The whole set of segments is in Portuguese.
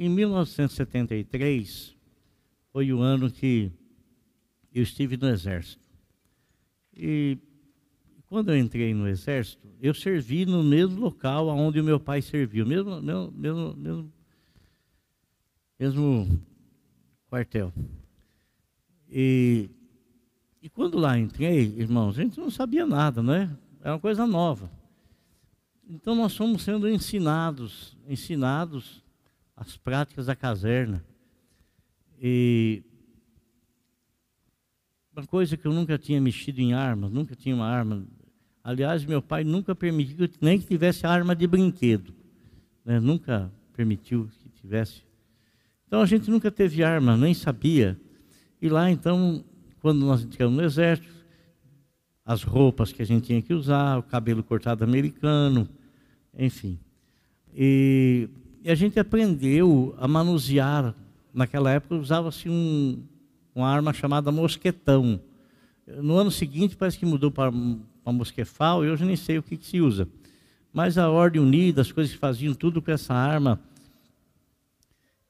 em 1973 foi o ano que eu estive no Exército. E quando eu entrei no Exército, eu servi no mesmo local onde o meu pai serviu, mesmo, mesmo, mesmo, mesmo, mesmo quartel. E, e quando lá entrei, irmãos, a gente não sabia nada, não é? Era uma coisa nova. Então nós fomos sendo ensinados, ensinados as práticas da caserna. E uma coisa que eu nunca tinha mexido em armas, nunca tinha uma arma. Aliás, meu pai nunca permitiu nem que tivesse arma de brinquedo. Né? Nunca permitiu que tivesse. Então a gente nunca teve arma, nem sabia. E lá então, quando nós entramos no exército, as roupas que a gente tinha que usar, o cabelo cortado americano, enfim. E, e a gente aprendeu a manusear. Naquela época usava-se um, uma arma chamada mosquetão. No ano seguinte parece que mudou para, para mosquefal e hoje nem sei o que, que se usa. Mas a Ordem Unida, as coisas faziam tudo com essa arma.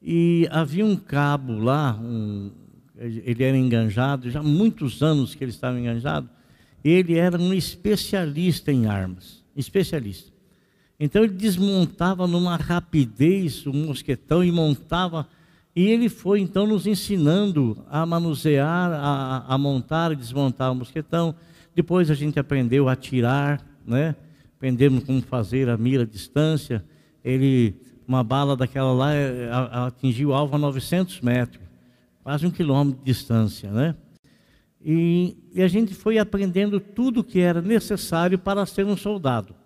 E havia um cabo lá, um, ele era enganjado, já há muitos anos que ele estava enganjado. Ele era um especialista em armas, especialista. Então ele desmontava numa rapidez o mosquetão e montava. E ele foi então nos ensinando a manusear, a, a montar e desmontar o mosquetão. Depois a gente aprendeu a atirar, né? aprendemos como fazer a mira à distância. Ele, uma bala daquela lá é, atingiu o alvo a 900 metros, quase um quilômetro de distância. Né? E, e a gente foi aprendendo tudo que era necessário para ser um soldado.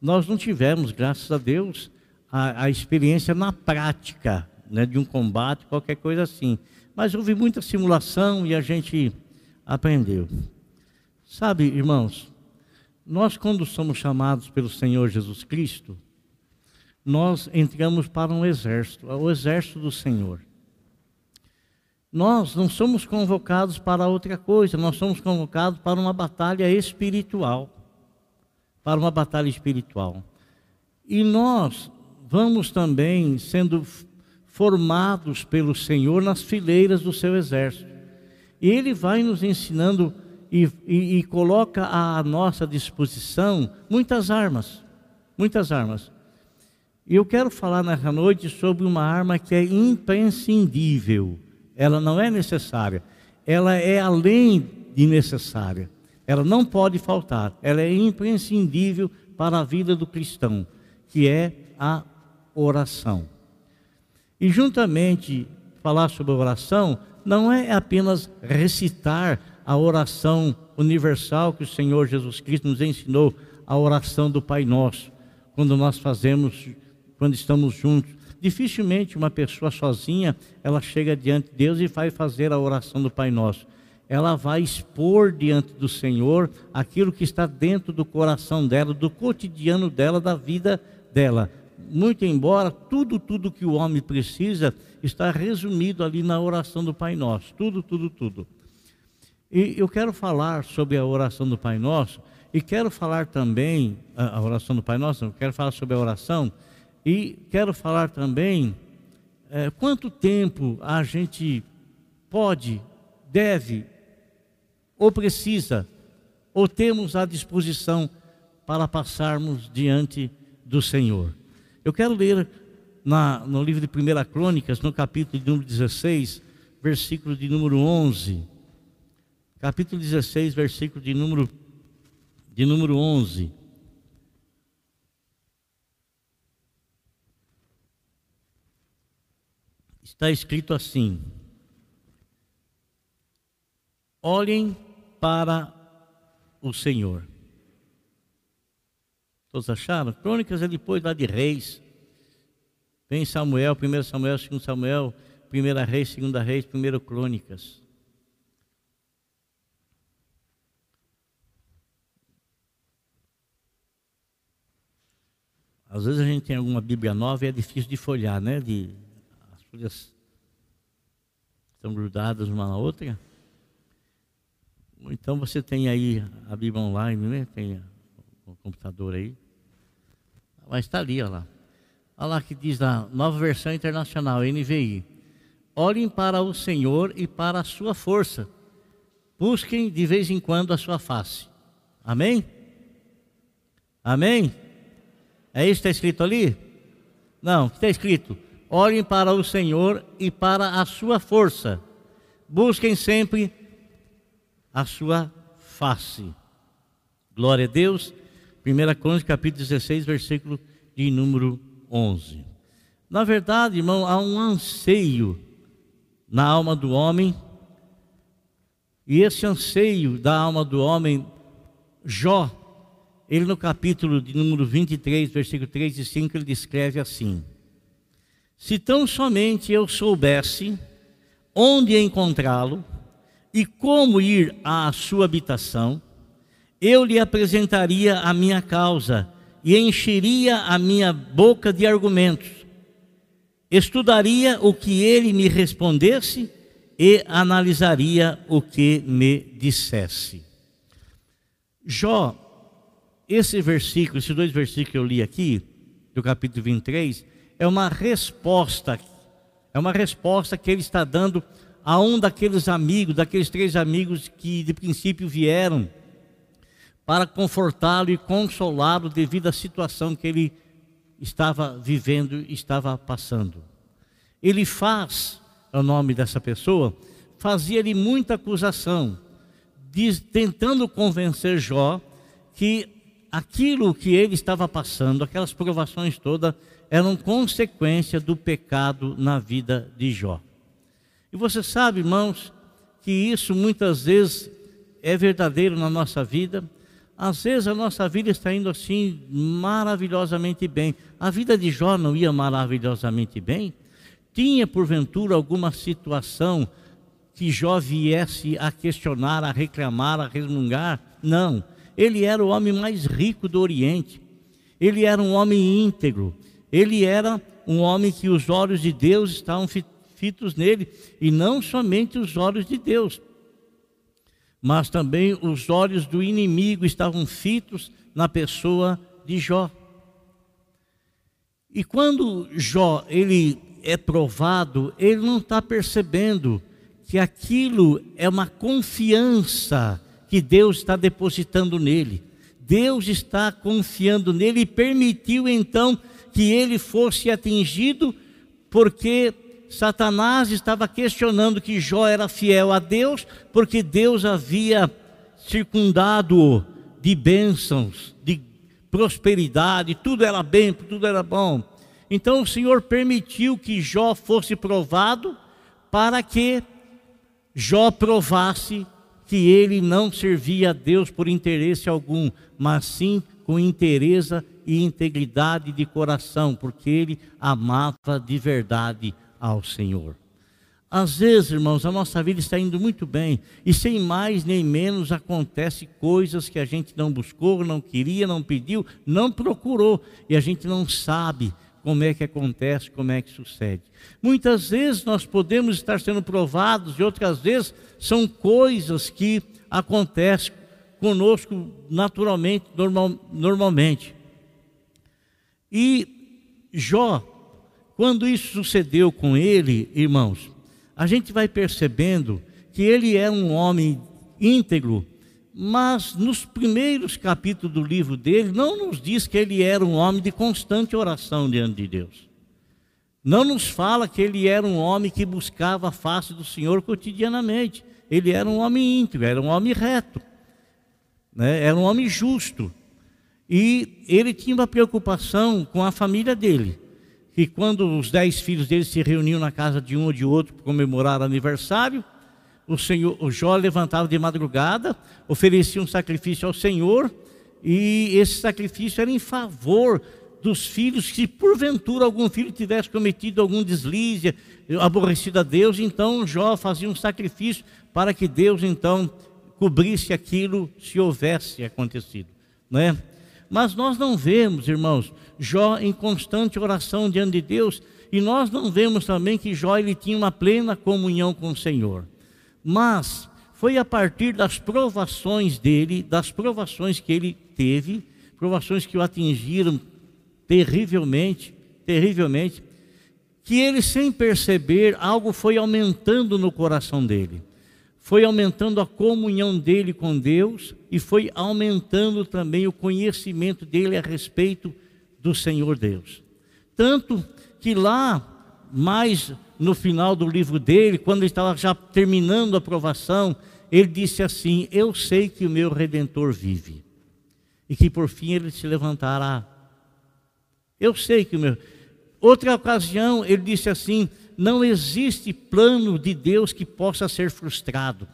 Nós não tivemos, graças a Deus, a, a experiência na prática né, de um combate, qualquer coisa assim. Mas houve muita simulação e a gente aprendeu. Sabe, irmãos, nós quando somos chamados pelo Senhor Jesus Cristo, nós entramos para um exército, o exército do Senhor. Nós não somos convocados para outra coisa, nós somos convocados para uma batalha espiritual para uma batalha espiritual. E nós vamos também sendo formados pelo Senhor nas fileiras do seu exército. E Ele vai nos ensinando e, e, e coloca à nossa disposição muitas armas, muitas armas. E eu quero falar nessa noite sobre uma arma que é imprescindível. Ela não é necessária, ela é além de necessária. Ela não pode faltar, ela é imprescindível para a vida do cristão, que é a oração. E juntamente falar sobre oração não é apenas recitar a oração universal que o Senhor Jesus Cristo nos ensinou, a oração do Pai Nosso, quando nós fazemos, quando estamos juntos. Dificilmente uma pessoa sozinha, ela chega diante de Deus e vai fazer a oração do Pai Nosso ela vai expor diante do Senhor aquilo que está dentro do coração dela, do cotidiano dela, da vida dela. Muito embora tudo, tudo que o homem precisa está resumido ali na oração do Pai Nosso, tudo, tudo, tudo. E eu quero falar sobre a oração do Pai Nosso e quero falar também a oração do Pai Nosso, eu quero falar sobre a oração e quero falar também é, quanto tempo a gente pode, deve ou precisa, ou temos à disposição para passarmos diante do Senhor. Eu quero ler na, no livro de 1 Crônicas, no capítulo de número 16, versículo de número 11. Capítulo 16, versículo de número, de número 11. Está escrito assim: Olhem para o Senhor. Todos acharam? Crônicas é depois lá de Reis. Vem Samuel, 1 Samuel, 2 Samuel, 1 Reis, 2 Reis, 1 Crônicas. Às vezes a gente tem alguma Bíblia nova e é difícil de folhar, né? De, as folhas estão grudadas uma na outra. Então você tem aí a Bíblia online, né? Tem o computador aí. Mas está ali, olha lá. Olha lá que diz na nova versão internacional, NVI. Olhem para o Senhor e para a sua força. Busquem de vez em quando a sua face. Amém? Amém? É isso que está escrito ali? Não, está escrito: olhem para o Senhor e para a sua força. Busquem sempre a sua face. Glória a Deus. 1 Crônicas, capítulo 16, versículo de número 11. Na verdade, irmão, há um anseio na alma do homem, e esse anseio da alma do homem, Jó, ele no capítulo de número 23, versículo 3 e 5, ele descreve assim: Se tão somente eu soubesse onde encontrá-lo e como ir à sua habitação, eu lhe apresentaria a minha causa e encheria a minha boca de argumentos. Estudaria o que ele me respondesse e analisaria o que me dissesse. Jó, esse versículo, esses dois versículos que eu li aqui, do capítulo 23, é uma resposta, é uma resposta que ele está dando a um daqueles amigos, daqueles três amigos que de princípio vieram para confortá-lo e consolá-lo devido à situação que ele estava vivendo, estava passando. Ele faz, é o nome dessa pessoa, fazia-lhe muita acusação, diz, tentando convencer Jó que aquilo que ele estava passando, aquelas provações todas, eram consequência do pecado na vida de Jó. E você sabe, irmãos, que isso muitas vezes é verdadeiro na nossa vida às vezes a nossa vida está indo assim maravilhosamente bem. A vida de Jó não ia maravilhosamente bem? Tinha porventura alguma situação que Jó viesse a questionar, a reclamar, a resmungar? Não. Ele era o homem mais rico do Oriente. Ele era um homem íntegro. Ele era um homem que os olhos de Deus estavam fitos nele, e não somente os olhos de Deus mas também os olhos do inimigo estavam fitos na pessoa de Jó. E quando Jó ele é provado, ele não está percebendo que aquilo é uma confiança que Deus está depositando nele. Deus está confiando nele e permitiu então que ele fosse atingido, porque Satanás estava questionando que Jó era fiel a Deus, porque Deus havia circundado de bênçãos, de prosperidade, tudo era bem, tudo era bom. Então o Senhor permitiu que Jó fosse provado para que Jó provasse que ele não servia a Deus por interesse algum, mas sim com interesse e integridade de coração, porque ele amava de verdade ao Senhor. Às vezes, irmãos, a nossa vida está indo muito bem e sem mais nem menos acontece coisas que a gente não buscou, não queria, não pediu, não procurou e a gente não sabe como é que acontece, como é que sucede. Muitas vezes nós podemos estar sendo provados e outras vezes são coisas que acontecem conosco naturalmente, normal, normalmente. E Jó quando isso sucedeu com ele, irmãos, a gente vai percebendo que ele é um homem íntegro, mas nos primeiros capítulos do livro dele, não nos diz que ele era um homem de constante oração diante de Deus. Não nos fala que ele era um homem que buscava a face do Senhor cotidianamente. Ele era um homem íntegro, era um homem reto, né? era um homem justo. E ele tinha uma preocupação com a família dele que quando os dez filhos dele se reuniam na casa de um ou de outro para comemorar aniversário, o Senhor, o Jó levantava de madrugada, oferecia um sacrifício ao Senhor, e esse sacrifício era em favor dos filhos, se porventura algum filho tivesse cometido algum deslize, aborrecido a Deus, então Jó fazia um sacrifício para que Deus então cobrisse aquilo se houvesse acontecido, não é? Mas nós não vemos, irmãos, Jó em constante oração diante de Deus, e nós não vemos também que Jó ele tinha uma plena comunhão com o Senhor. Mas foi a partir das provações dele, das provações que ele teve, provações que o atingiram terrivelmente, terrivelmente, que ele, sem perceber, algo foi aumentando no coração dele. Foi aumentando a comunhão dele com Deus e foi aumentando também o conhecimento dele a respeito do Senhor Deus. Tanto que lá, mais no final do livro dele, quando ele estava já terminando a aprovação, ele disse assim: Eu sei que o meu redentor vive e que por fim ele se levantará. Eu sei que o meu. Outra ocasião, ele disse assim: Não existe plano de Deus que possa ser frustrado.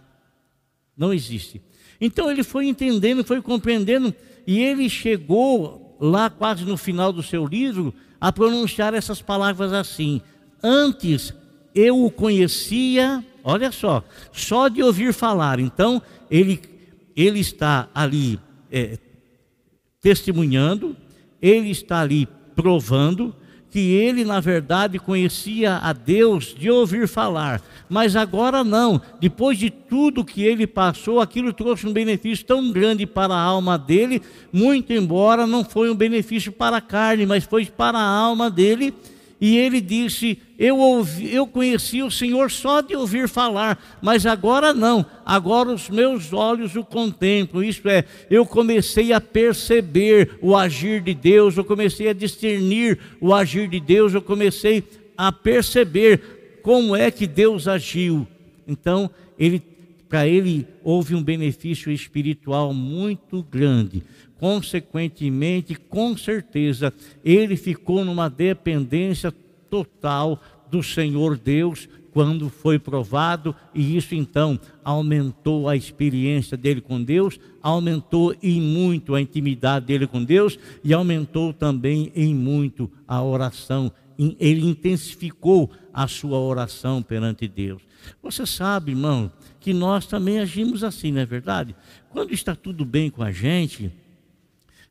Não existe. Então ele foi entendendo, foi compreendendo, e ele chegou lá quase no final do seu livro a pronunciar essas palavras assim: Antes eu o conhecia, olha só, só de ouvir falar. Então, ele, ele está ali é, testemunhando, ele está ali provando que ele, na verdade, conhecia a Deus de ouvir falar, mas agora não. Depois de tudo que ele passou, aquilo trouxe um benefício tão grande para a alma dele, muito embora não foi um benefício para a carne, mas foi para a alma dele e ele disse: eu, ouvi, eu conheci o Senhor só de ouvir falar, mas agora não, agora os meus olhos o contemplam. Isto é, eu comecei a perceber o agir de Deus, eu comecei a discernir o agir de Deus, eu comecei a perceber como é que Deus agiu. Então, ele, para ele houve um benefício espiritual muito grande consequentemente, com certeza, ele ficou numa dependência total do Senhor Deus quando foi provado, e isso então aumentou a experiência dele com Deus, aumentou em muito a intimidade dele com Deus e aumentou também em muito a oração. Ele intensificou a sua oração perante Deus. Você sabe, irmão, que nós também agimos assim, não é verdade? Quando está tudo bem com a gente,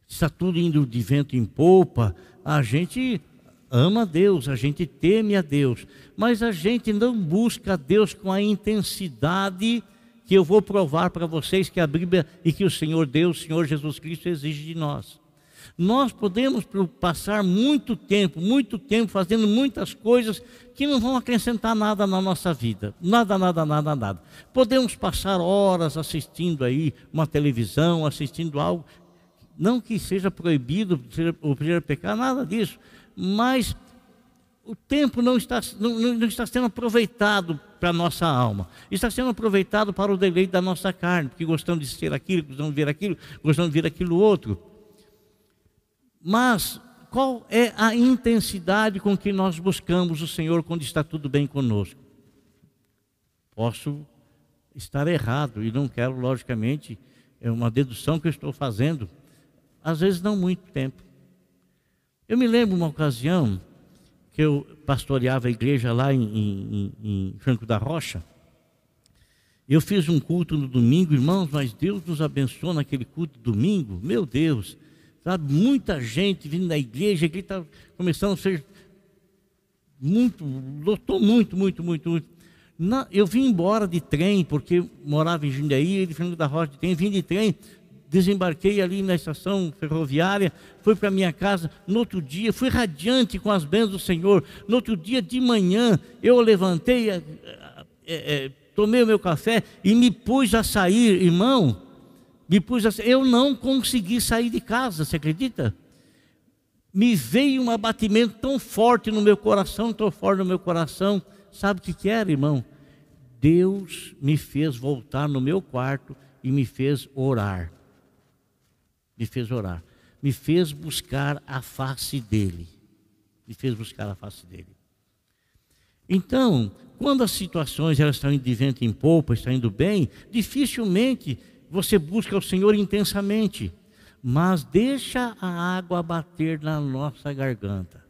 está tudo indo de vento em polpa, a gente ama a Deus, a gente teme a Deus, mas a gente não busca a Deus com a intensidade que eu vou provar para vocês que a Bíblia e que o Senhor Deus, o Senhor Jesus Cristo exige de nós. Nós podemos passar muito tempo, muito tempo fazendo muitas coisas que não vão acrescentar nada na nossa vida. Nada, nada, nada, nada. Podemos passar horas assistindo aí uma televisão, assistindo algo não que seja proibido o primeiro pecar, nada disso, mas o tempo não está, não, não está sendo aproveitado para a nossa alma, está sendo aproveitado para o deleite da nossa carne, porque gostamos de ser aquilo, gostamos de ver aquilo, gostamos de ver aquilo outro. Mas qual é a intensidade com que nós buscamos o Senhor quando está tudo bem conosco? Posso estar errado e não quero, logicamente, é uma dedução que eu estou fazendo às vezes não muito tempo. Eu me lembro uma ocasião que eu pastoreava a igreja lá em, em, em Franco da Rocha. Eu fiz um culto no domingo, irmãos, mas Deus nos abençoou naquele culto domingo. Meu Deus, sabe, muita gente vindo da igreja, que está começando a ser muito, lotou muito, muito, muito, muito. Na, eu vim embora de trem, porque morava em Jundiaí, de Franco da Rocha de trem, vim de trem, desembarquei ali na estação ferroviária, fui para minha casa. No outro dia, fui radiante com as bênçãos do Senhor. No outro dia de manhã, eu levantei, é, é, tomei o meu café e me pus a sair, irmão. Me pus a sair. Eu não consegui sair de casa, você acredita? Me veio um abatimento tão forte no meu coração, tão forte no meu coração. Sabe o que, que era, irmão? Deus me fez voltar no meu quarto e me fez orar me fez orar, me fez buscar a face dele. Me fez buscar a face dele. Então, quando as situações elas estão de vento em polpa, estão indo bem, dificilmente você busca o Senhor intensamente, mas deixa a água bater na nossa garganta.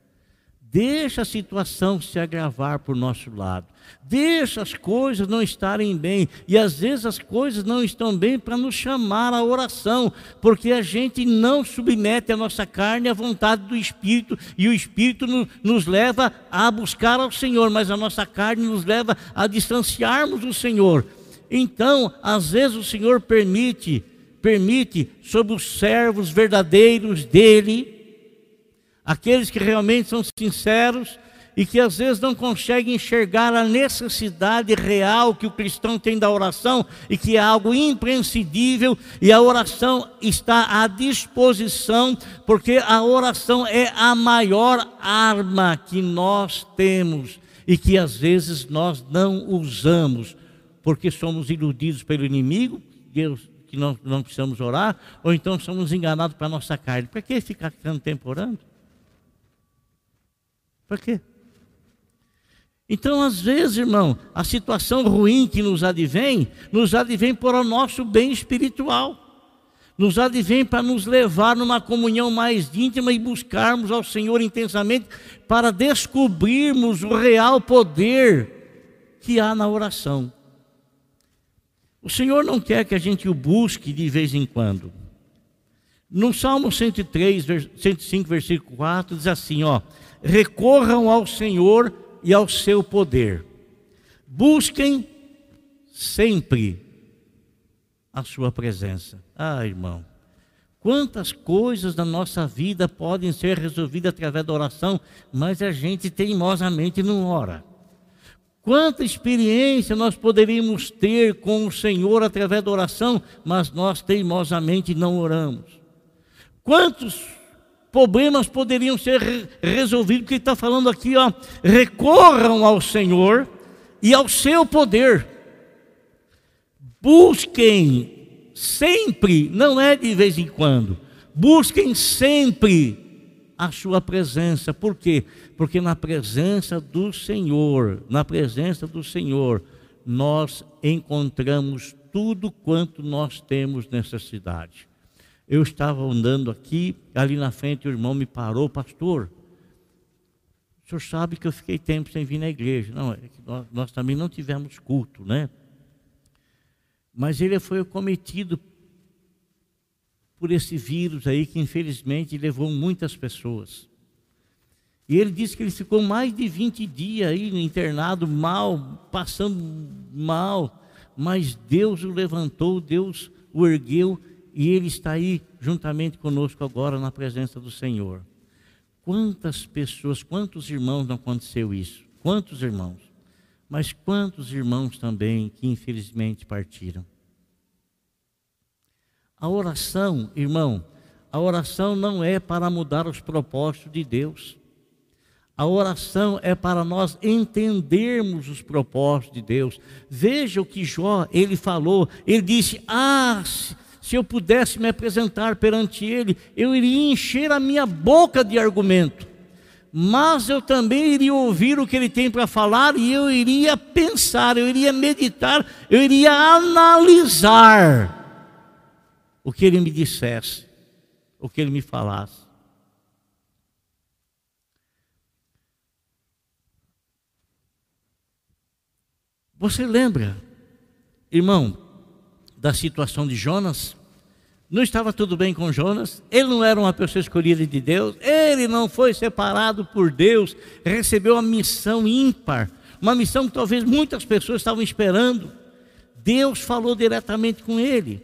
Deixa a situação se agravar por nosso lado. Deixa as coisas não estarem bem. E às vezes as coisas não estão bem para nos chamar à oração, porque a gente não submete a nossa carne à vontade do Espírito, e o Espírito no, nos leva a buscar ao Senhor, mas a nossa carne nos leva a distanciarmos do Senhor. Então, às vezes o Senhor permite, permite sobre os servos verdadeiros dele, aqueles que realmente são sinceros e que às vezes não conseguem enxergar a necessidade real que o cristão tem da oração e que é algo imprescindível e a oração está à disposição, porque a oração é a maior arma que nós temos e que às vezes nós não usamos, porque somos iludidos pelo inimigo, Deus que nós não precisamos orar, ou então somos enganados para nossa carne. Para que ficar tanto tempo orando? Para quê? Então, às vezes, irmão, a situação ruim que nos advém, nos advém para o nosso bem espiritual. Nos advém para nos levar numa comunhão mais íntima e buscarmos ao Senhor intensamente para descobrirmos o real poder que há na oração. O Senhor não quer que a gente o busque de vez em quando. No Salmo 103, 105, versículo 4, diz assim: ó, recorram ao Senhor e ao seu poder. Busquem sempre a sua presença. Ah, irmão, quantas coisas da nossa vida podem ser resolvidas através da oração, mas a gente teimosamente não ora. Quanta experiência nós poderíamos ter com o Senhor através da oração, mas nós teimosamente não oramos. Quantos problemas poderiam ser resolvidos, porque ele está falando aqui, ó, recorram ao Senhor e ao seu poder. Busquem sempre, não é de vez em quando, busquem sempre a sua presença. Por quê? Porque na presença do Senhor, na presença do Senhor, nós encontramos tudo quanto nós temos cidade. Eu estava andando aqui, ali na frente o irmão me parou, pastor. O senhor sabe que eu fiquei tempo sem vir na igreja. Não, é nós, nós, também não tivemos culto, né? Mas ele foi cometido por esse vírus aí que infelizmente levou muitas pessoas. E ele disse que ele ficou mais de 20 dias aí internado, mal, passando mal. Mas Deus o levantou, Deus o ergueu e Ele está aí juntamente conosco agora na presença do Senhor. Quantas pessoas, quantos irmãos não aconteceu isso? Quantos irmãos? Mas quantos irmãos também que infelizmente partiram? A oração, irmão, a oração não é para mudar os propósitos de Deus. A oração é para nós entendermos os propósitos de Deus. Veja o que Jó, ele falou. Ele disse: "Ah, se eu pudesse me apresentar perante Ele, eu iria encher a minha boca de argumento, mas eu também iria ouvir o que Ele tem para falar e eu iria pensar, eu iria meditar, eu iria analisar o que Ele me dissesse, o que Ele me falasse. Você lembra, irmão, da situação de Jonas. Não estava tudo bem com Jonas, ele não era uma pessoa escolhida de Deus, ele não foi separado por Deus, recebeu uma missão ímpar, uma missão que talvez muitas pessoas estavam esperando. Deus falou diretamente com ele.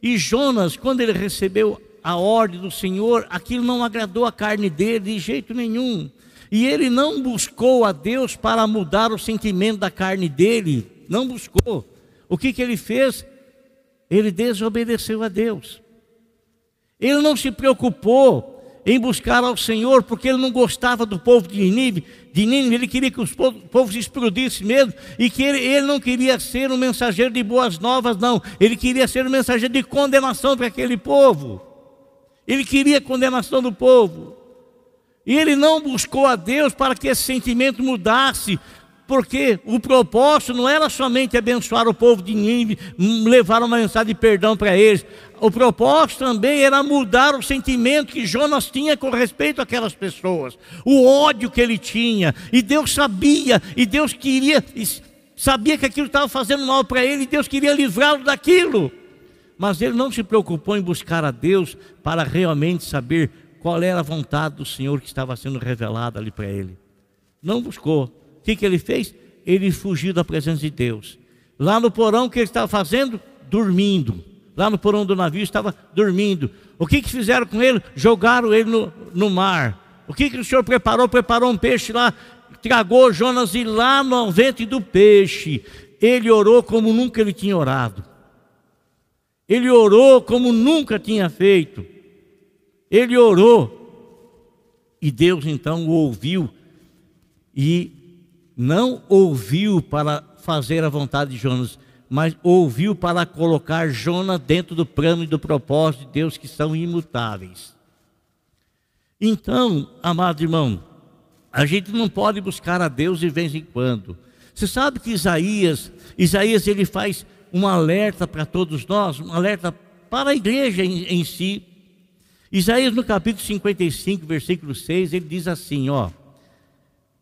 E Jonas, quando ele recebeu a ordem do Senhor, aquilo não agradou a carne dele de jeito nenhum. E ele não buscou a Deus para mudar o sentimento da carne dele, não buscou. O que, que ele fez? Ele desobedeceu a Deus. Ele não se preocupou em buscar ao Senhor, porque ele não gostava do povo de Nínive, de Nínive. Ele queria que os povos explodissem mesmo, e que ele, ele não queria ser um mensageiro de boas novas, não, ele queria ser um mensageiro de condenação para aquele povo, ele queria a condenação do povo, e ele não buscou a Deus para que esse sentimento mudasse, porque o propósito não era somente abençoar o povo de Nínive, levar uma mensagem de perdão para eles. O propósito também era mudar o sentimento que Jonas tinha com respeito àquelas pessoas, o ódio que ele tinha. E Deus sabia, e Deus queria, sabia que aquilo estava fazendo mal para ele, e Deus queria livrá-lo daquilo. Mas ele não se preocupou em buscar a Deus para realmente saber qual era a vontade do Senhor que estava sendo revelada ali para ele. Não buscou. O que, que ele fez? Ele fugiu da presença de Deus. Lá no porão, o que ele estava fazendo? Dormindo. Lá no porão do navio estava dormindo. O que, que fizeram com ele? Jogaram ele no, no mar. O que, que o Senhor preparou? Preparou um peixe lá, tragou Jonas e lá no ventre do peixe, ele orou como nunca ele tinha orado. Ele orou como nunca tinha feito. Ele orou. E Deus então o ouviu e não ouviu para fazer a vontade de Jonas, mas ouviu para colocar Jonas dentro do plano e do propósito de Deus que são imutáveis. Então, amado irmão, a gente não pode buscar a Deus de vez em quando. Você sabe que Isaías, Isaías ele faz um alerta para todos nós, um alerta para a igreja em, em si. Isaías no capítulo 55, versículo 6, ele diz assim, ó: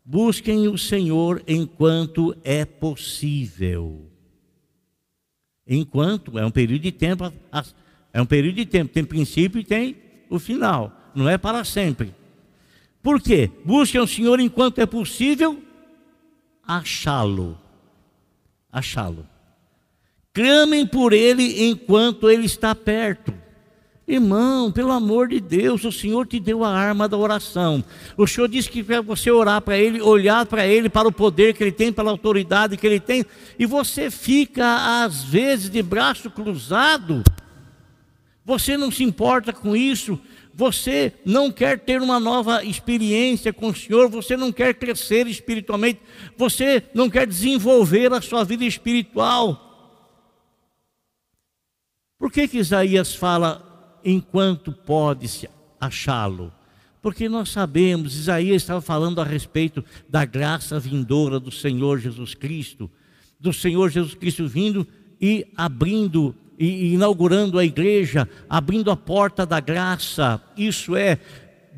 Busquem o Senhor enquanto é possível. Enquanto é um período de tempo, é um período de tempo, tem princípio e tem o final não é para sempre. Por quê? Busquem o Senhor enquanto é possível achá-lo. Achá-lo. Clamem por Ele enquanto Ele está perto. Irmão, pelo amor de Deus, o Senhor te deu a arma da oração. O Senhor disse que para você orar para Ele, olhar para Ele, para o poder que Ele tem, pela autoridade que Ele tem, e você fica, às vezes, de braço cruzado. Você não se importa com isso, você não quer ter uma nova experiência com o Senhor, você não quer crescer espiritualmente, você não quer desenvolver a sua vida espiritual. Por que, que Isaías fala enquanto pode-se achá-lo? Porque nós sabemos, Isaías estava falando a respeito da graça vindoura do Senhor Jesus Cristo, do Senhor Jesus Cristo vindo e abrindo e inaugurando a igreja, abrindo a porta da graça. Isso é,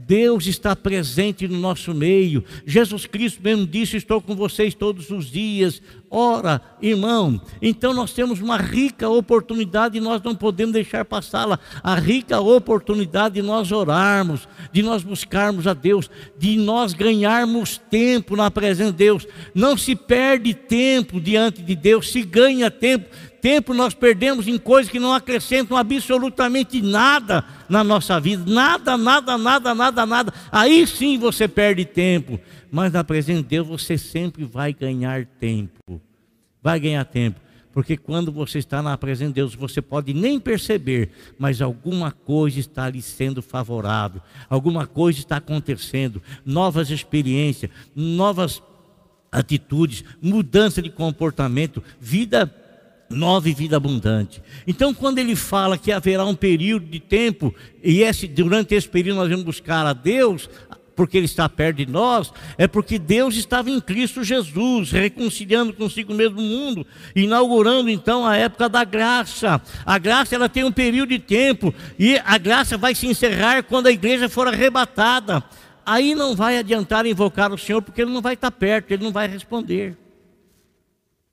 Deus está presente no nosso meio. Jesus Cristo mesmo disse: Estou com vocês todos os dias. Ora, irmão, então nós temos uma rica oportunidade e nós não podemos deixar passá-la. A rica oportunidade de nós orarmos, de nós buscarmos a Deus, de nós ganharmos tempo na presença de Deus. Não se perde tempo diante de Deus, se ganha tempo tempo nós perdemos em coisas que não acrescentam absolutamente nada na nossa vida. Nada, nada, nada, nada, nada. Aí sim você perde tempo. Mas na presença de Deus você sempre vai ganhar tempo. Vai ganhar tempo. Porque quando você está na presença de Deus, você pode nem perceber, mas alguma coisa está lhe sendo favorável, alguma coisa está acontecendo, novas experiências, novas atitudes, mudança de comportamento, vida nova e vida abundante. Então, quando ele fala que haverá um período de tempo, e esse, durante esse período nós vamos buscar a Deus, porque Ele está perto de nós, é porque Deus estava em Cristo Jesus, reconciliando consigo mesmo o mundo, inaugurando então a época da graça. A graça ela tem um período de tempo, e a graça vai se encerrar quando a igreja for arrebatada. Aí não vai adiantar invocar o Senhor, porque Ele não vai estar perto, Ele não vai responder.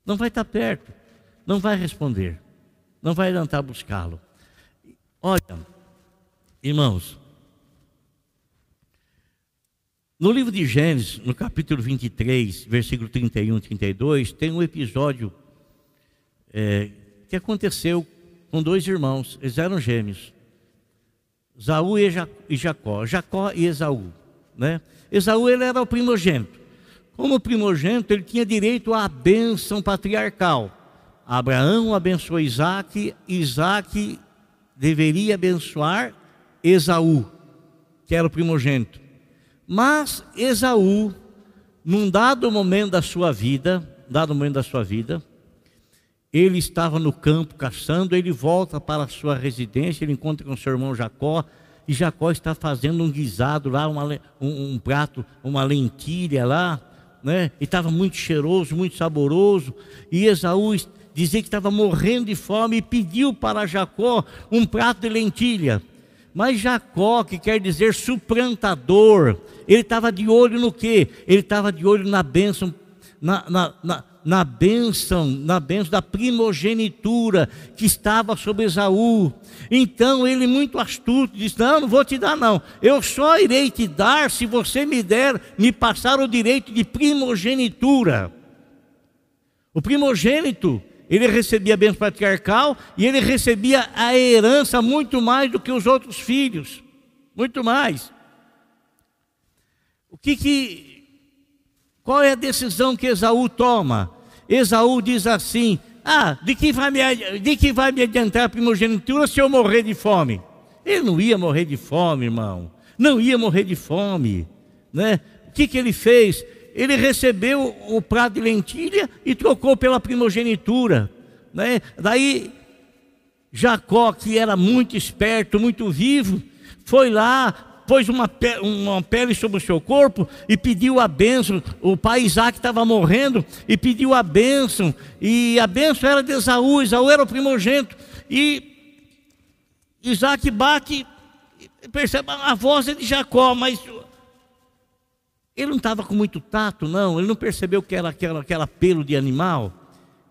Não vai estar perto não vai responder, não vai adiantar buscá-lo. Olha, irmãos, no livro de Gênesis, no capítulo 23, versículo 31 e 32, tem um episódio é, que aconteceu com dois irmãos, eles eram gêmeos, Esaú e Jacó, Jacó e Esaú. Né? Esaú ele era o primogênito. Como primogênito, ele tinha direito à bênção patriarcal. Abraão abençoou Isaac, Isaac deveria abençoar Esaú, que era o primogênito. Mas Esaú, num dado momento da sua vida, dado momento da sua vida, ele estava no campo caçando, ele volta para a sua residência, ele encontra com seu irmão Jacó, e Jacó está fazendo um guisado lá, uma, um, um prato, uma lentilha lá, né? E estava muito cheiroso, muito saboroso, e Esaú dizia que estava morrendo de fome e pediu para Jacó um prato de lentilha. Mas Jacó, que quer dizer suplantador, ele estava de olho no quê? Ele estava de olho na bênção, na, na, na, na bênção, na bênção da primogenitura que estava sobre Esaú. Então ele, muito astuto, disse: Não, não vou te dar, não. Eu só irei te dar se você me der, me passar o direito de primogenitura. O primogênito ele recebia a bênção patriarcal e ele recebia a herança muito mais do que os outros filhos. Muito mais. que que qual é a decisão que Esaú toma? Esaú diz assim: "Ah, de que vai me de que vai me adiantar a primogenitura se eu morrer de fome?" Ele não ia morrer de fome, irmão. Não ia morrer de fome, né? O que que ele fez? Ele recebeu o prato de lentilha e trocou pela primogenitura, né? Daí Jacó, que era muito esperto, muito vivo, foi lá, pôs uma, pele, uma pele sobre o seu corpo e pediu a bênção. O pai Isaac estava morrendo e pediu a bênção. E a bênção era de Esaú, Esaú era o primogênito. E Isaac bate, percebe a voz é de Jacó, mas ele não estava com muito tato, não. Ele não percebeu que era aquela, aquela pelo de animal.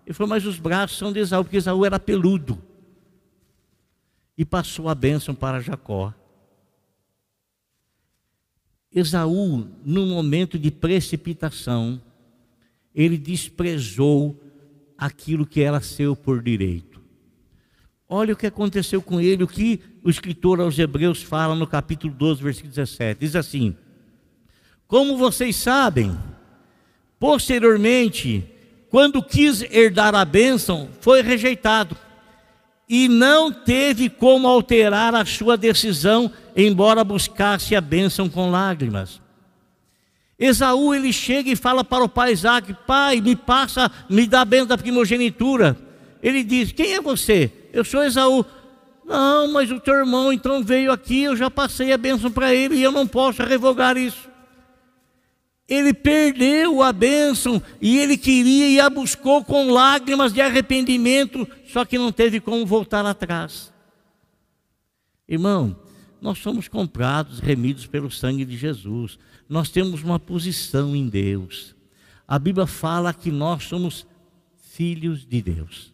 Ele falou, mas os braços são de Esaú, porque Esaú era peludo. E passou a bênção para Jacó. Esaú, no momento de precipitação, ele desprezou aquilo que era seu por direito. Olha o que aconteceu com ele, o que o escritor aos Hebreus fala no capítulo 12, versículo 17. Diz assim: Como vocês sabem, posteriormente, quando quis herdar a bênção, foi rejeitado e não teve como alterar a sua decisão, embora buscasse a bênção com lágrimas. Esaú ele chega e fala para o pai Isaac: Pai, me passa, me dá a bênção da primogenitura. Ele diz: Quem é você? Eu sou Esaú. Não, mas o teu irmão então veio aqui, eu já passei a bênção para ele e eu não posso revogar isso. Ele perdeu a bênção e ele queria e a buscou com lágrimas de arrependimento, só que não teve como voltar atrás. Irmão, nós somos comprados, remidos pelo sangue de Jesus. Nós temos uma posição em Deus. A Bíblia fala que nós somos filhos de Deus.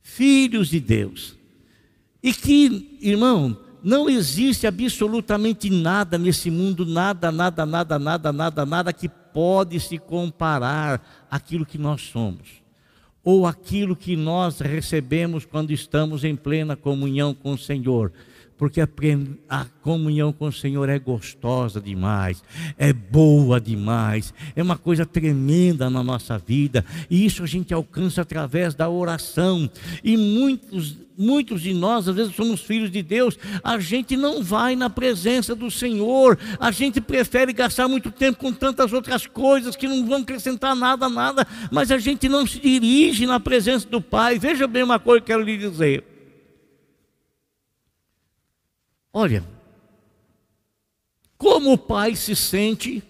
Filhos de Deus. E que, irmão, não existe absolutamente nada nesse mundo, nada, nada, nada, nada, nada, nada que pode se comparar àquilo que nós somos, ou aquilo que nós recebemos quando estamos em plena comunhão com o Senhor porque a, comunhão com o Senhor é gostosa demais, é boa demais, é uma coisa tremenda na nossa vida, e isso a gente alcança através da oração. E muitos, muitos de nós, às vezes somos filhos de Deus, a gente não vai na presença do Senhor, a gente prefere gastar muito tempo com tantas outras coisas que não vão acrescentar nada, nada, mas a gente não se dirige na presença do Pai. Veja bem uma coisa que eu quero lhe dizer. Olha, como o pai se sente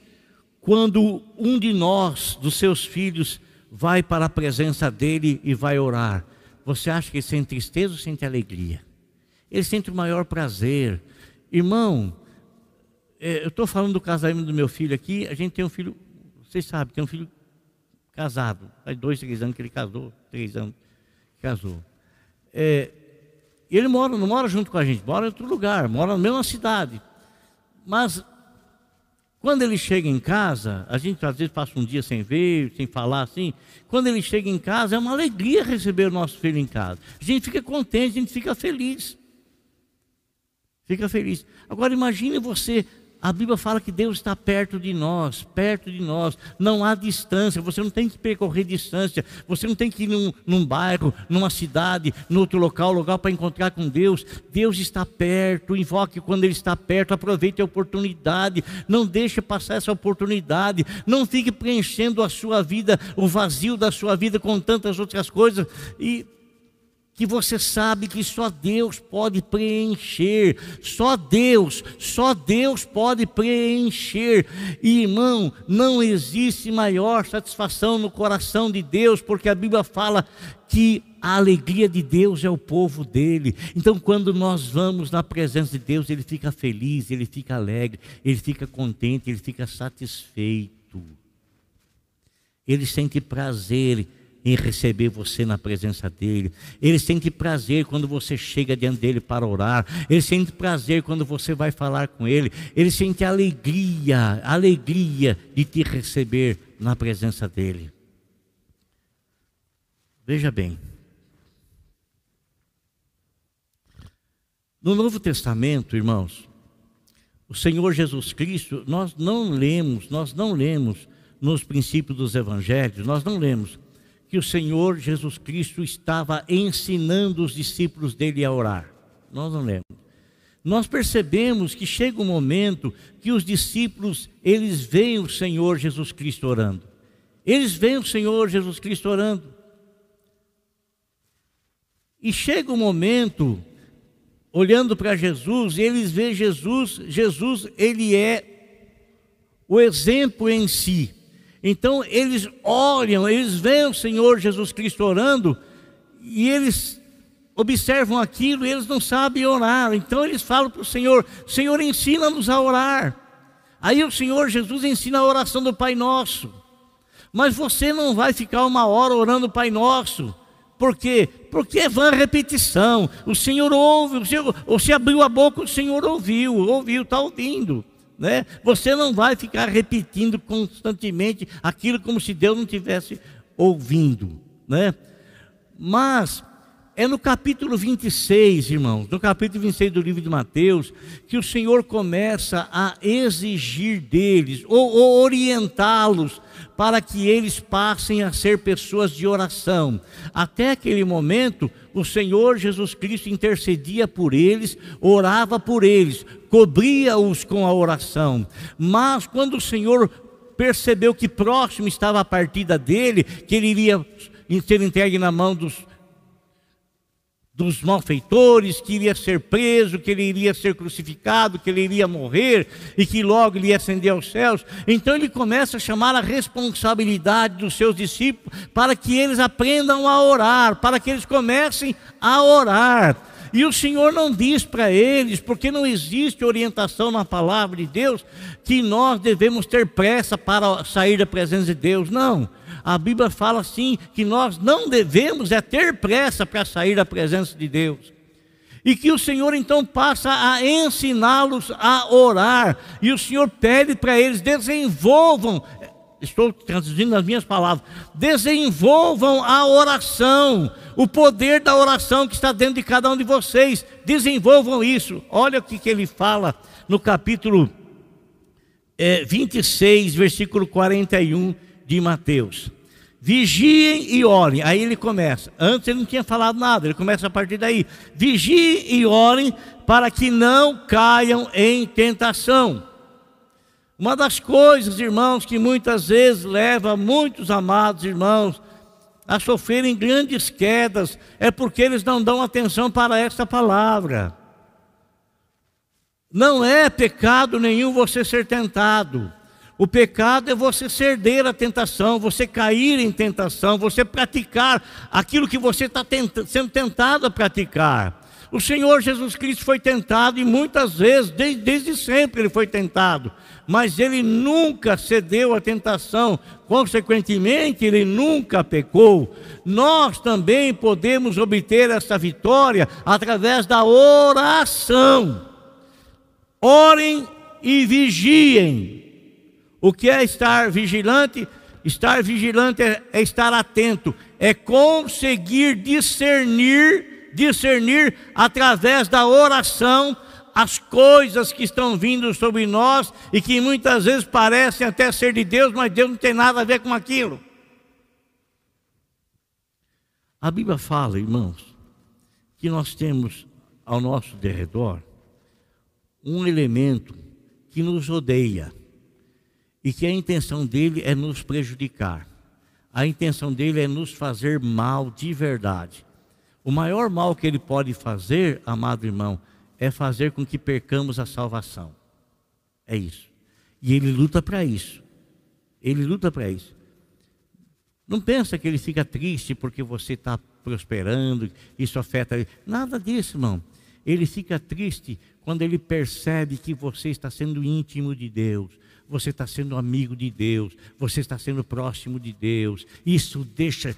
quando um de nós, dos seus filhos, vai para a presença dele e vai orar? Você acha que ele sente tristeza ou sente alegria? Ele sente o maior prazer. Irmão, é, eu estou falando do casamento do meu filho aqui. A gente tem um filho, vocês sabem, tem um filho casado. Faz dois, três anos que ele casou, três anos que casou. É, ele mora, não mora junto com a gente, mora em outro lugar, mora na mesma cidade. Mas quando ele chega em casa, a gente às vezes passa um dia sem ver, sem falar assim. Quando ele chega em casa, é uma alegria receber o nosso filho em casa. A gente fica contente, a gente fica feliz. Fica feliz. Agora imagine você a Bíblia fala que Deus está perto de nós, perto de nós. Não há distância, você não tem que percorrer distância, você não tem que ir num, num bairro, numa cidade, num outro local, lugar para encontrar com Deus. Deus está perto, invoque quando Ele está perto, aproveite a oportunidade, não deixe passar essa oportunidade, não fique preenchendo a sua vida, o vazio da sua vida com tantas outras coisas. E que você sabe que só Deus pode preencher, só Deus, só Deus pode preencher. E, irmão, não existe maior satisfação no coração de Deus, porque a Bíblia fala que a alegria de Deus é o povo dele. Então, quando nós vamos na presença de Deus, ele fica feliz, ele fica alegre, ele fica contente, ele fica satisfeito. Ele sente prazer em receber você na presença dele. Ele sente prazer quando você chega diante dele para orar. Ele sente prazer quando você vai falar com ele. Ele sente alegria, alegria de te receber na presença dele. Veja bem. No Novo Testamento, irmãos, o Senhor Jesus Cristo, nós não lemos, nós não lemos nos princípios dos evangelhos, nós não lemos que o Senhor Jesus Cristo estava ensinando os discípulos dele a orar. Nós não lemos. Nós percebemos que chega um momento que os discípulos, eles veem o Senhor Jesus Cristo orando. Eles veem o Senhor Jesus Cristo orando. E chega um momento, olhando para Jesus, eles veem Jesus, Jesus, ele é o exemplo em si. Então eles olham, eles veem o Senhor Jesus Cristo orando, e eles observam aquilo e eles não sabem orar. Então eles falam para o Senhor: Senhor, ensina-nos a orar. Aí o Senhor Jesus ensina a oração do Pai Nosso. Mas você não vai ficar uma hora orando o Pai Nosso. Por quê? Porque é vã repetição. O Senhor ouve, o Senhor, você abriu a boca, o Senhor ouviu, ouviu, está ouvindo. Né? Você não vai ficar repetindo constantemente aquilo como se Deus não tivesse ouvindo. Né? Mas é no capítulo 26, irmãos, no capítulo 26 do livro de Mateus, que o Senhor começa a exigir deles, ou, ou orientá-los, para que eles passem a ser pessoas de oração. Até aquele momento, o Senhor Jesus Cristo intercedia por eles, orava por eles, cobria-os com a oração. Mas quando o Senhor percebeu que próximo estava a partida dele, que ele iria ser entregue na mão dos dos malfeitores, que iria ser preso, que ele iria ser crucificado, que ele iria morrer e que logo ele ia ascender aos céus. Então ele começa a chamar a responsabilidade dos seus discípulos para que eles aprendam a orar, para que eles comecem a orar. E o Senhor não diz para eles, porque não existe orientação na palavra de Deus, que nós devemos ter pressa para sair da presença de Deus. Não a Bíblia fala assim que nós não devemos é ter pressa para sair da presença de Deus. E que o Senhor então passa a ensiná-los a orar. E o Senhor pede para eles desenvolvam, estou traduzindo as minhas palavras, desenvolvam a oração, o poder da oração que está dentro de cada um de vocês. Desenvolvam isso. Olha o que, que ele fala no capítulo é, 26, versículo 41 de Mateus. Vigiem e orem. Aí ele começa. Antes ele não tinha falado nada, ele começa a partir daí. Vigiem e orem para que não caiam em tentação. Uma das coisas, irmãos, que muitas vezes leva muitos amados irmãos a sofrerem grandes quedas, é porque eles não dão atenção para esta palavra. Não é pecado nenhum você ser tentado. O pecado é você ceder à tentação, você cair em tentação, você praticar aquilo que você está tenta sendo tentado a praticar. O Senhor Jesus Cristo foi tentado e muitas vezes, desde, desde sempre, ele foi tentado, mas ele nunca cedeu à tentação, consequentemente, ele nunca pecou. Nós também podemos obter essa vitória através da oração. Orem e vigiem o que é estar vigilante? Estar vigilante é, é estar atento, é conseguir discernir, discernir através da oração as coisas que estão vindo sobre nós e que muitas vezes parecem até ser de Deus, mas Deus não tem nada a ver com aquilo. A Bíblia fala, irmãos, que nós temos ao nosso derredor um elemento que nos odeia e que a intenção dele é nos prejudicar. A intenção dele é nos fazer mal de verdade. O maior mal que ele pode fazer, amado irmão, é fazer com que percamos a salvação. É isso. E ele luta para isso. Ele luta para isso. Não pensa que ele fica triste porque você está prosperando, isso afeta ele. Nada disso, irmão. Ele fica triste quando ele percebe que você está sendo íntimo de Deus, você está sendo amigo de Deus, você está sendo próximo de Deus. Isso deixa,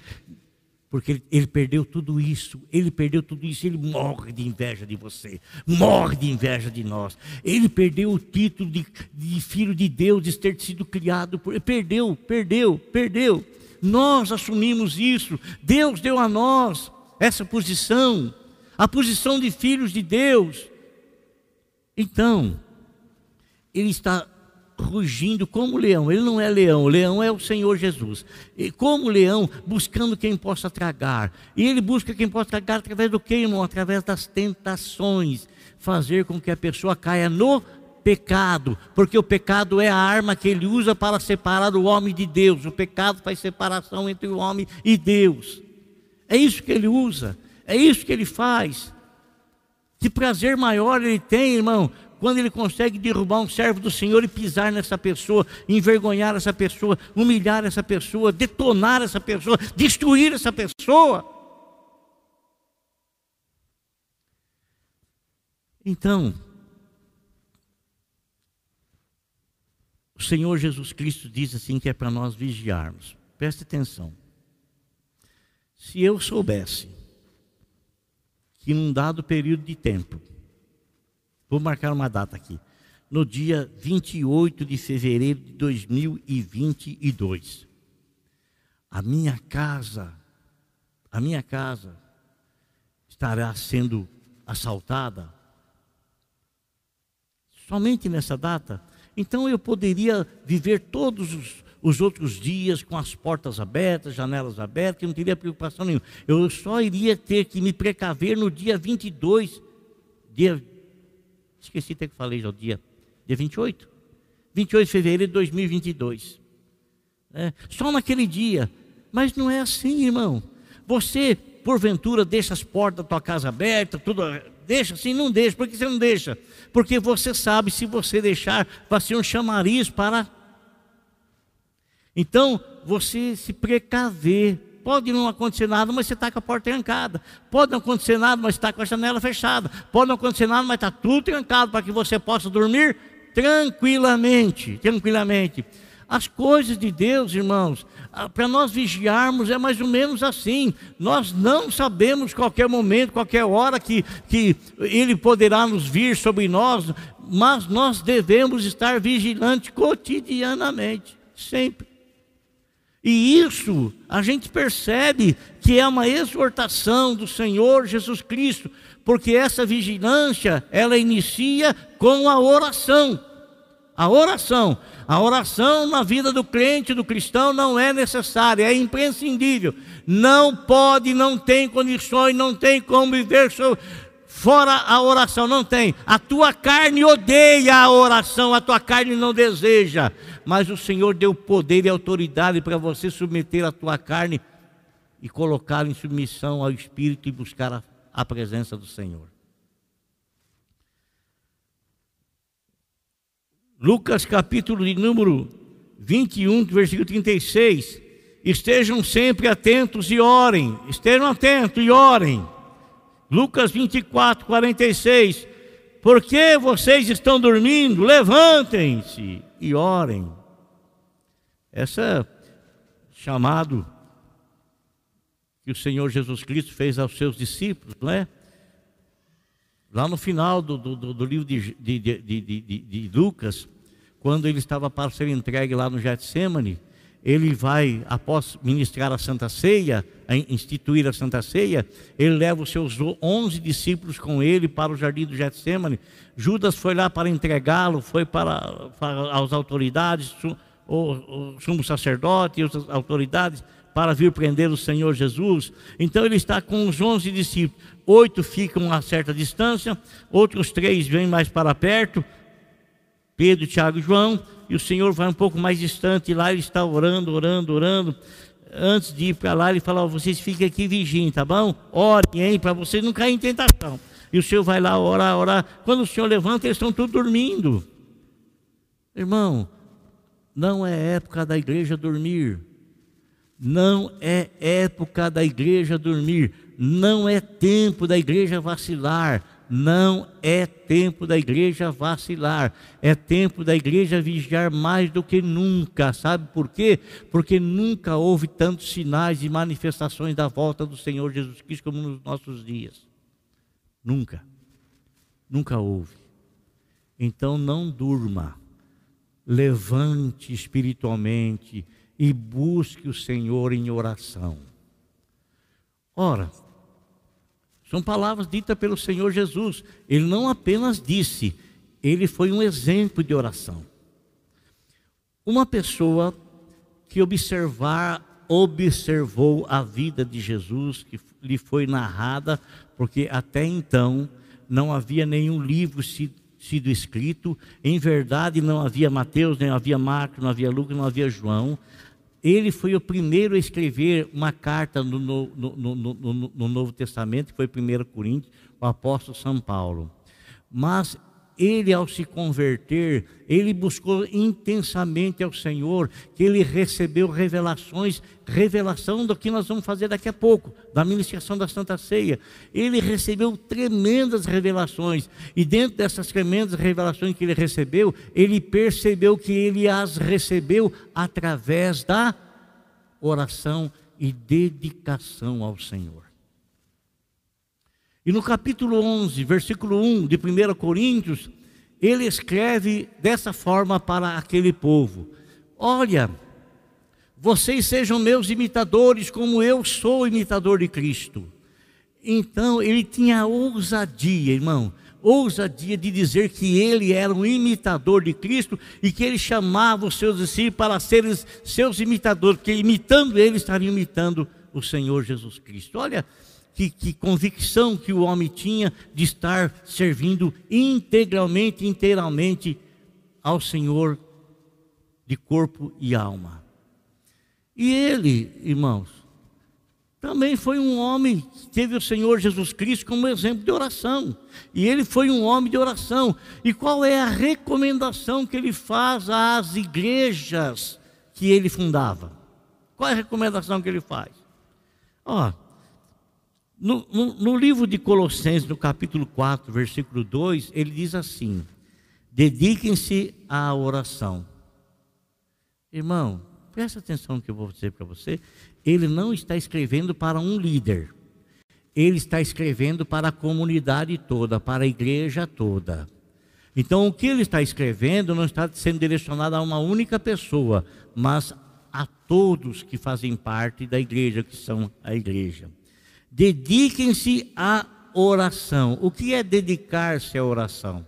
porque ele, ele, perdeu tudo isso, ele perdeu tudo isso, ele morre de inveja de você, morre de inveja de nós. Ele perdeu o título de, de filho de Deus, de ter sido criado por. Perdeu, perdeu, perdeu. Nós assumimos isso, Deus deu a nós essa posição, a posição de filhos de Deus. Então, ele está rugindo como leão. Ele não é leão, o leão é o Senhor Jesus. E como leão, buscando quem possa tragar. E ele busca quem possa tragar através do que, irmão? Através das tentações. Fazer com que a pessoa caia no pecado, porque o pecado é a arma que ele usa para separar o homem de Deus. O pecado faz separação entre o homem e Deus. É isso que ele usa, é isso que ele faz. Que prazer maior ele tem, irmão, quando ele consegue derrubar um servo do Senhor e pisar nessa pessoa, envergonhar essa pessoa, humilhar essa pessoa, detonar essa pessoa, destruir essa pessoa. Então, o Senhor Jesus Cristo diz assim que é para nós vigiarmos. Preste atenção. Se eu soubesse que num dado período de tempo, Vou marcar uma data aqui. No dia 28 de fevereiro de 2022. A minha casa, a minha casa estará sendo assaltada. Somente nessa data. Então eu poderia viver todos os, os outros dias com as portas abertas, janelas abertas, eu não teria preocupação nenhuma. Eu só iria ter que me precaver no dia 22, dia Esqueci até que falei já o dia. Dia 28. 28 de fevereiro de 2022. É, só naquele dia. Mas não é assim, irmão. Você, porventura, deixa as portas da tua casa abertas, tudo. Deixa assim? Não deixa. Por que você não deixa? Porque você sabe, se você deixar, vai ser um chamariz para. Então, você se precaver Pode não acontecer nada, mas você está com a porta trancada. Pode não acontecer nada, mas está com a janela fechada. Pode não acontecer nada, mas está tudo trancado para que você possa dormir tranquilamente. Tranquilamente. As coisas de Deus, irmãos, ah, para nós vigiarmos é mais ou menos assim. Nós não sabemos qualquer momento, qualquer hora que, que Ele poderá nos vir sobre nós, mas nós devemos estar vigilantes cotidianamente, sempre. E isso a gente percebe que é uma exortação do Senhor Jesus Cristo, porque essa vigilância, ela inicia com a oração. A oração, a oração na vida do crente, do cristão, não é necessária, é imprescindível. Não pode, não tem condições, não tem como viver fora a oração, não tem. A tua carne odeia a oração, a tua carne não deseja mas o Senhor deu poder e autoridade para você submeter a tua carne e colocá-la em submissão ao Espírito e buscar a, a presença do Senhor. Lucas capítulo de número 21, versículo 36. Estejam sempre atentos e orem. Estejam atentos e orem. Lucas 24, 46. Porque vocês estão dormindo? Levantem-se e orem. Essa chamado que o Senhor Jesus Cristo fez aos seus discípulos, não é? Lá no final do, do, do livro de, de, de, de, Lucas, quando ele estava para ser entregue lá no Getsemane, ele vai, após ministrar a Santa Ceia, instituir a Santa Ceia, ele leva os seus onze discípulos com ele para o jardim do Getsemane. Judas foi lá para entregá-lo, foi para, para as autoridades, o, o sumo sacerdote e as autoridades para vir prender o Senhor Jesus. Então ele está com os onze discípulos. Oito ficam a certa distância, outros três vêm mais para perto, Pedro, Tiago e João, e o Senhor vai um pouco mais distante, e lá ele está orando, orando, orando. Antes de ir para lá, ele fala: oh, vocês fiquem aqui vigiem, tá bom? Orem, hein, para vocês não caírem em tentação. E o Senhor vai lá orar, orar. Quando o Senhor levanta, eles estão todos dormindo. Irmão, não é época da igreja dormir. Não é época da igreja dormir. Não é tempo da igreja vacilar. Não é tempo da igreja vacilar. É tempo da igreja vigiar mais do que nunca. Sabe por quê? Porque nunca houve tantos sinais e manifestações da volta do Senhor Jesus Cristo como nos nossos dias. Nunca. Nunca houve. Então não durma levante espiritualmente e busque o Senhor em oração. Ora, são palavras ditas pelo Senhor Jesus. Ele não apenas disse, ele foi um exemplo de oração. Uma pessoa que observar, observou a vida de Jesus, que lhe foi narrada, porque até então não havia nenhum livro sido escrito, em verdade não havia Mateus, não havia Marcos, não havia Lucas, não havia João. Ele foi o primeiro a escrever uma carta no, no, no, no Novo Testamento, que foi 1 Coríntios, o apóstolo São Paulo. Mas ele, ao se converter, ele buscou intensamente ao Senhor, que ele recebeu revelações, revelação do que nós vamos fazer daqui a pouco, da ministração da Santa Ceia. Ele recebeu tremendas revelações, e dentro dessas tremendas revelações que ele recebeu, ele percebeu que ele as recebeu através da oração e dedicação ao Senhor. E no capítulo 11, versículo 1 de 1 Coríntios, ele escreve dessa forma para aquele povo: Olha, vocês sejam meus imitadores, como eu sou imitador de Cristo. Então ele tinha ousadia, irmão, ousadia de dizer que ele era um imitador de Cristo e que ele chamava os seus discípulos para serem seus imitadores, porque imitando ele estariam imitando o Senhor Jesus Cristo. Olha, que, que, convicção que o homem tinha de estar servindo integralmente, inteiramente ao Senhor de corpo e alma. E ele, irmãos, também foi um homem que teve o Senhor Jesus Cristo como exemplo de oração. E ele foi um homem de oração. E qual é a recomendação que ele faz às igrejas que ele fundava? Qual é a recomendação que ele faz? Ó, no, no, no, livro de Colossenses, no capítulo 4, versículo 2, ele diz assim: dediquem-se à oração. Irmão, presta atenção no que eu vou dizer para você. Ele não está escrevendo para um líder, ele está escrevendo para a comunidade toda, para a igreja toda. Então, o que ele está escrevendo não está sendo direcionado a uma única pessoa, mas a todos que fazem parte da igreja, que são a igreja. Dediquem-se à oração. O que é dedicar-se à oração?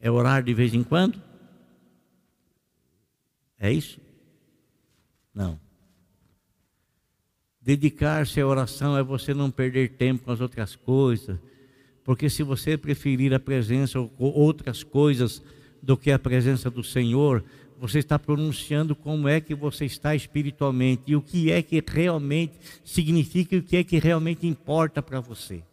É orar de vez em quando? É isso? Não. Dedicar-se à oração é você não perder tempo com as outras coisas, porque se você preferir a presença ou outras coisas do que a presença do Senhor, você está pronunciando como é que você está espiritualmente e o que é que realmente significa e o que é que realmente importa para você.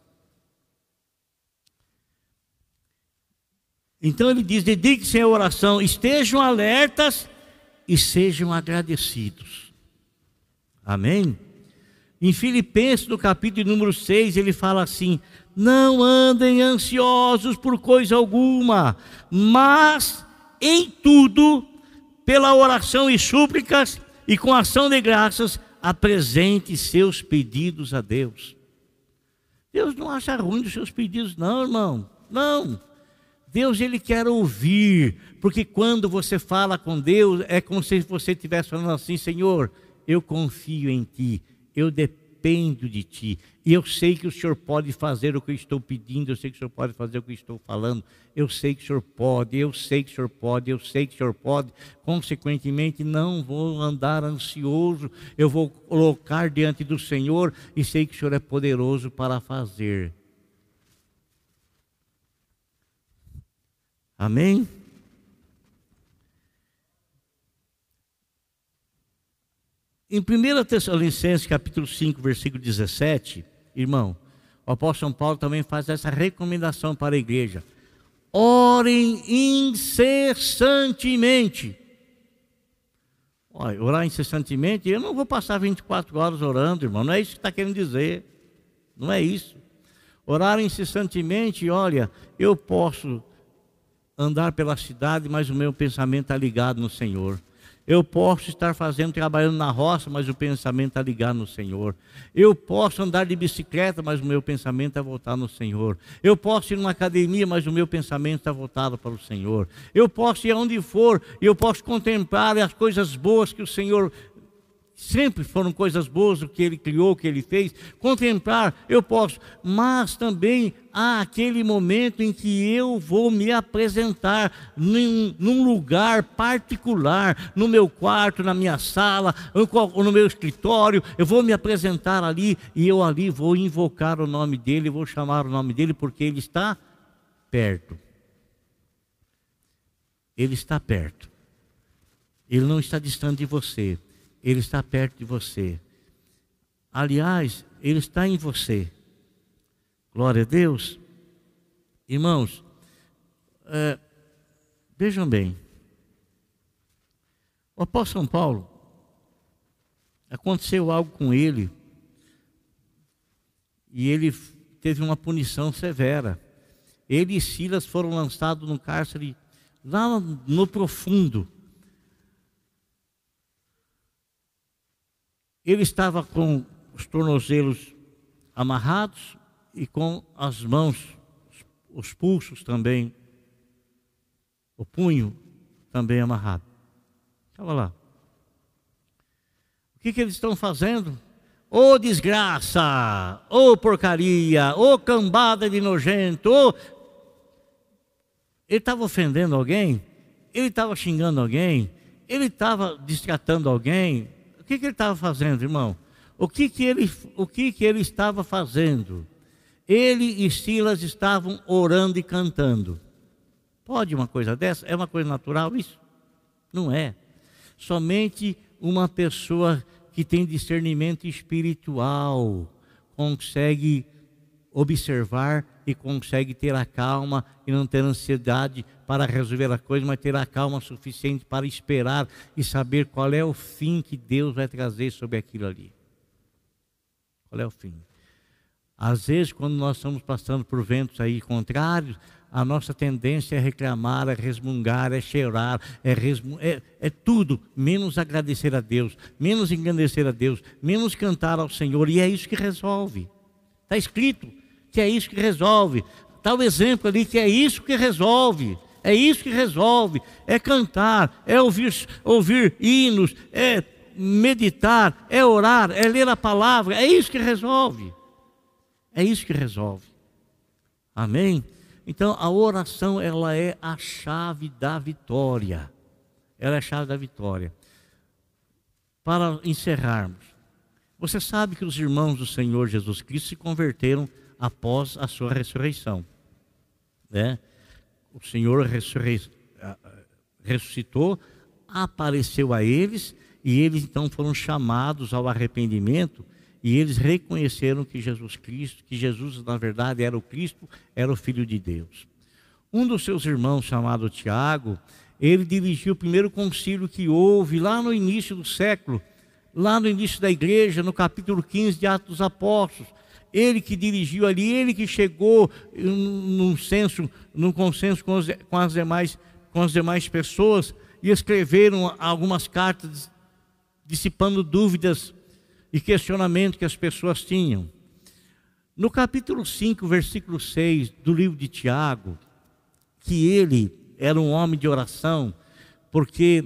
Então ele diz: dedique-se à oração, estejam alertas e sejam agradecidos. Amém? Em Filipenses, no capítulo número 6, ele fala assim: Não andem ansiosos por coisa alguma, mas em tudo pela oração e súplicas e com ação de graças, apresente seus pedidos a Deus. Deus não acha ruim os seus pedidos, não, irmão. Não. Deus ele quer ouvir, porque quando você fala com Deus, é como se você estivesse falando assim: Senhor, eu confio em Ti, eu dependo dependo de ti. E eu sei que o Senhor pode fazer o que eu estou pedindo, eu sei que o Senhor pode fazer o que eu estou falando, eu sei que o Senhor pode, eu sei que o Senhor pode, eu sei que o Senhor pode. Consequentemente, não vou andar ansioso, eu vou colocar diante do Senhor e sei que o Senhor é poderoso para fazer. Amém? Em 1 Tessalonicenses capítulo 5, versículo 17, irmão, o apóstolo São Paulo também faz essa recomendação para a igreja. Orem incessantemente. Olha, orar incessantemente, eu não vou passar 24 horas orando, irmão, não é isso que está querendo dizer. Não é isso. Orar incessantemente, olha, eu posso andar pela cidade, mas o meu pensamento está ligado no Senhor. Eu posso estar fazendo, trabalhando na roça, mas o pensamento está ligado no Senhor. Eu posso andar de bicicleta, mas o meu pensamento está voltado no Senhor. Eu posso ir numa academia, mas o meu pensamento está voltado para o Senhor. Eu posso ir aonde for, e eu posso contemplar as coisas boas que o Senhor sempre foram coisas boas o que ele criou, o que ele fez. Contemplar, eu posso, mas também há aquele momento em que eu vou me apresentar num, num lugar particular, no meu quarto, na minha sala, no meu escritório. Eu vou me apresentar ali e eu ali vou invocar o nome dele, vou chamar o nome dele, porque ele está perto. Ele está perto. Ele não está distante de você. Ele está perto de você. Aliás, Ele está em você. Glória a Deus. Irmãos, é, vejam bem. O apóstolo São Paulo, aconteceu algo com ele, e ele teve uma punição severa. Ele e Silas foram lançados no cárcere lá no profundo Ele estava com os tornozelos amarrados e com as mãos, os pulsos também, o punho também amarrado. Estava lá. O que, que eles estão fazendo? Ô oh, desgraça, ô oh, porcaria, ô oh, cambada de nojento. Ele estava ofendendo alguém? Ele estava xingando alguém? Ele estava destratando alguém? Que, que ele estava fazendo, irmão? O que, que, ele, o que, que ele estava fazendo? Ele e Silas estavam orando e cantando. Pode uma coisa dessa? É uma coisa natural isso? Não é. Somente uma pessoa que tem discernimento espiritual consegue observar e consegue ter a calma e não ter ansiedade para resolver a coisa, mas ter a calma suficiente para esperar e saber qual é o fim que Deus vai trazer sobre aquilo ali. Qual é o fim? Às vezes, quando nós estamos passando por ventos aí contrários, a nossa tendência é reclamar, é resmungar, é cheirar, é, resmu é, é tudo, menos agradecer a Deus, menos engrandecer a Deus, menos cantar ao Senhor, e é isso que resolve. Está escrito que é isso que resolve. O exemplo ali que é isso que resolve. É isso que resolve. É cantar, é ouvir, ouvir hinos, é meditar, é orar, é ler a palavra. É isso que resolve. É isso que resolve. Amém? Então a oração ela é a chave da vitória. Ela é a chave da vitória. Para encerrarmos, você sabe que os irmãos do Senhor Jesus Cristo se converteram após a sua ressurreição. Né? O Senhor ressuscitou, apareceu a eles e eles então foram chamados ao arrependimento e eles reconheceram que Jesus Cristo, que Jesus na verdade era o Cristo, era o Filho de Deus. Um dos seus irmãos, chamado Tiago, ele dirigiu o primeiro concílio que houve lá no início do século, lá no início da igreja, no capítulo 15 de Atos dos Apóstolos ele que dirigiu ali, ele que chegou num senso, num consenso com, os, com, as demais, com as demais pessoas e escreveram algumas cartas dissipando dúvidas e questionamentos que as pessoas tinham. No capítulo 5, versículo 6 do livro de Tiago, que ele era um homem de oração, porque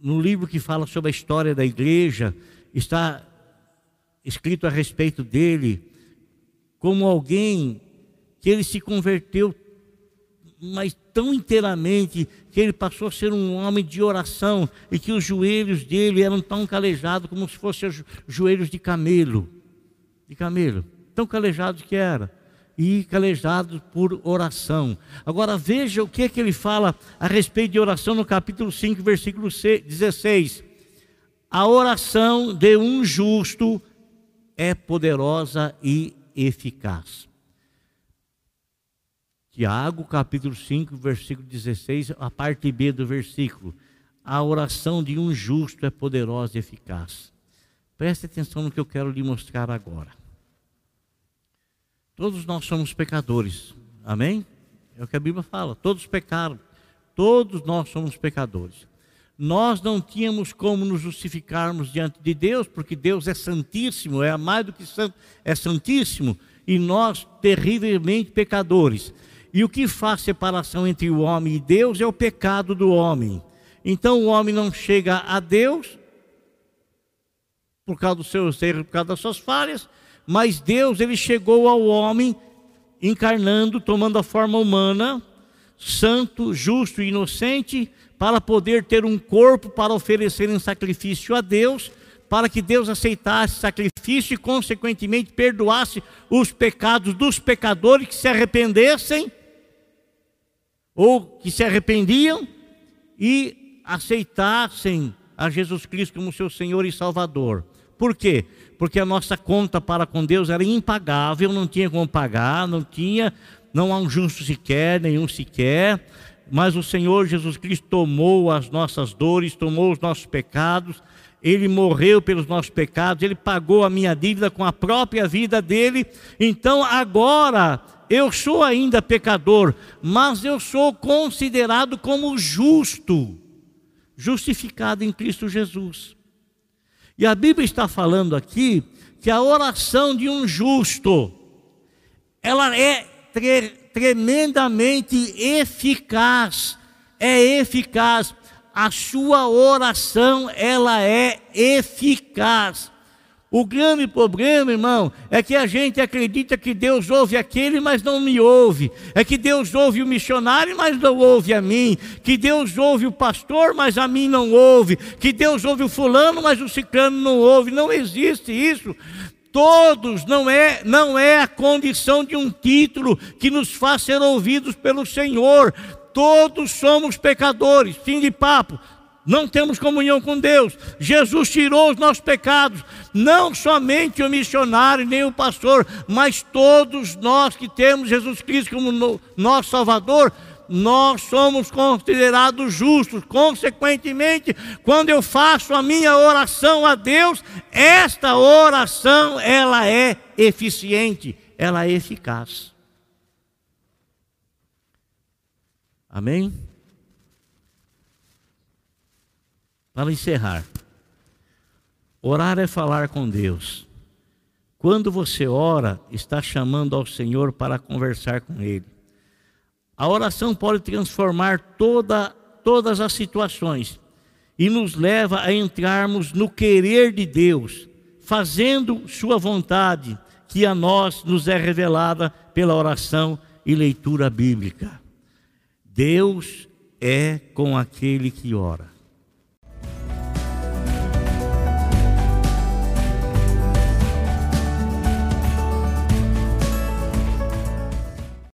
no livro que fala sobre a história da igreja, está escrito a respeito dele como alguém que ele se converteu, mas tão inteiramente que ele passou a ser um homem de oração e que os joelhos dele eram tão calejados como se fossem joelhos de camelo, de camelo, tão calejados que era e calejados por oração. Agora veja o que é que ele fala a respeito de oração no capítulo 5, versículo 16. A oração de um justo é poderosa e eficaz. Tiago, capítulo 5, versículo 16, a parte B do versículo. A oração de um justo é poderosa e eficaz. Preste atenção no que eu quero lhe mostrar agora. Todos nós somos pecadores, amém? É o que a Bíblia fala, todos pecaram, todos nós somos pecadores nós não tínhamos como nos justificarmos diante de Deus, porque Deus é santíssimo, é mais do que santo, é santíssimo, e nós terrivelmente pecadores. E o que faz separação entre o homem e Deus é o pecado do homem. Então o homem não chega a Deus por causa dos seus erros, por causa das suas falhas, mas Deus ele chegou ao homem encarnando, tomando a forma humana, santo, justo e inocente, para poder ter um corpo para oferecer em sacrifício a Deus, para que Deus aceitasse sacrifício e, consequentemente, perdoasse os pecados dos pecadores que se arrependessem ou que se arrependiam e aceitassem a Jesus Cristo como seu Senhor e Salvador. Por quê? Porque a nossa conta para com Deus era impagável, não tinha como pagar, não tinha, não há um justo sequer, nenhum sequer, mas o Senhor Jesus Cristo tomou as nossas dores, tomou os nossos pecados, ele morreu pelos nossos pecados, ele pagou a minha dívida com a própria vida dele. Então agora eu sou ainda pecador, mas eu sou considerado como justo, justificado em Cristo Jesus. E a Bíblia está falando aqui que a oração de um justo, ela é tremendamente eficaz, é eficaz. A sua oração, ela é eficaz. O grande problema, irmão, é que a gente acredita que Deus ouve aquele, mas não me ouve. É que Deus ouve o missionário, mas não ouve a mim. Que Deus ouve o pastor, mas a mim não ouve. Que Deus ouve o fulano, mas o ciclano não ouve. Não existe isso. Todos não é, não é a condição de um título que nos faz ser ouvidos pelo Senhor. Todos somos pecadores. Fim de papo não temos comunhão com Deus. Jesus tirou os nossos pecados, não somente o missionário nem o pastor, mas todos nós que temos Jesus Cristo como nosso Salvador, nós somos considerados justos. Consequentemente, quando eu faço a minha oração a Deus, esta oração ela é eficiente, ela é eficaz. Amém? Para encerrar, orar é falar com Deus. Quando você ora, está chamando ao Senhor para conversar com Ele. A oração pode transformar toda, todas as situações e nos leva a entrarmos no querer de Deus, fazendo Sua vontade, que a nós nos é revelada pela oração e leitura bíblica. Deus é com aquele que ora.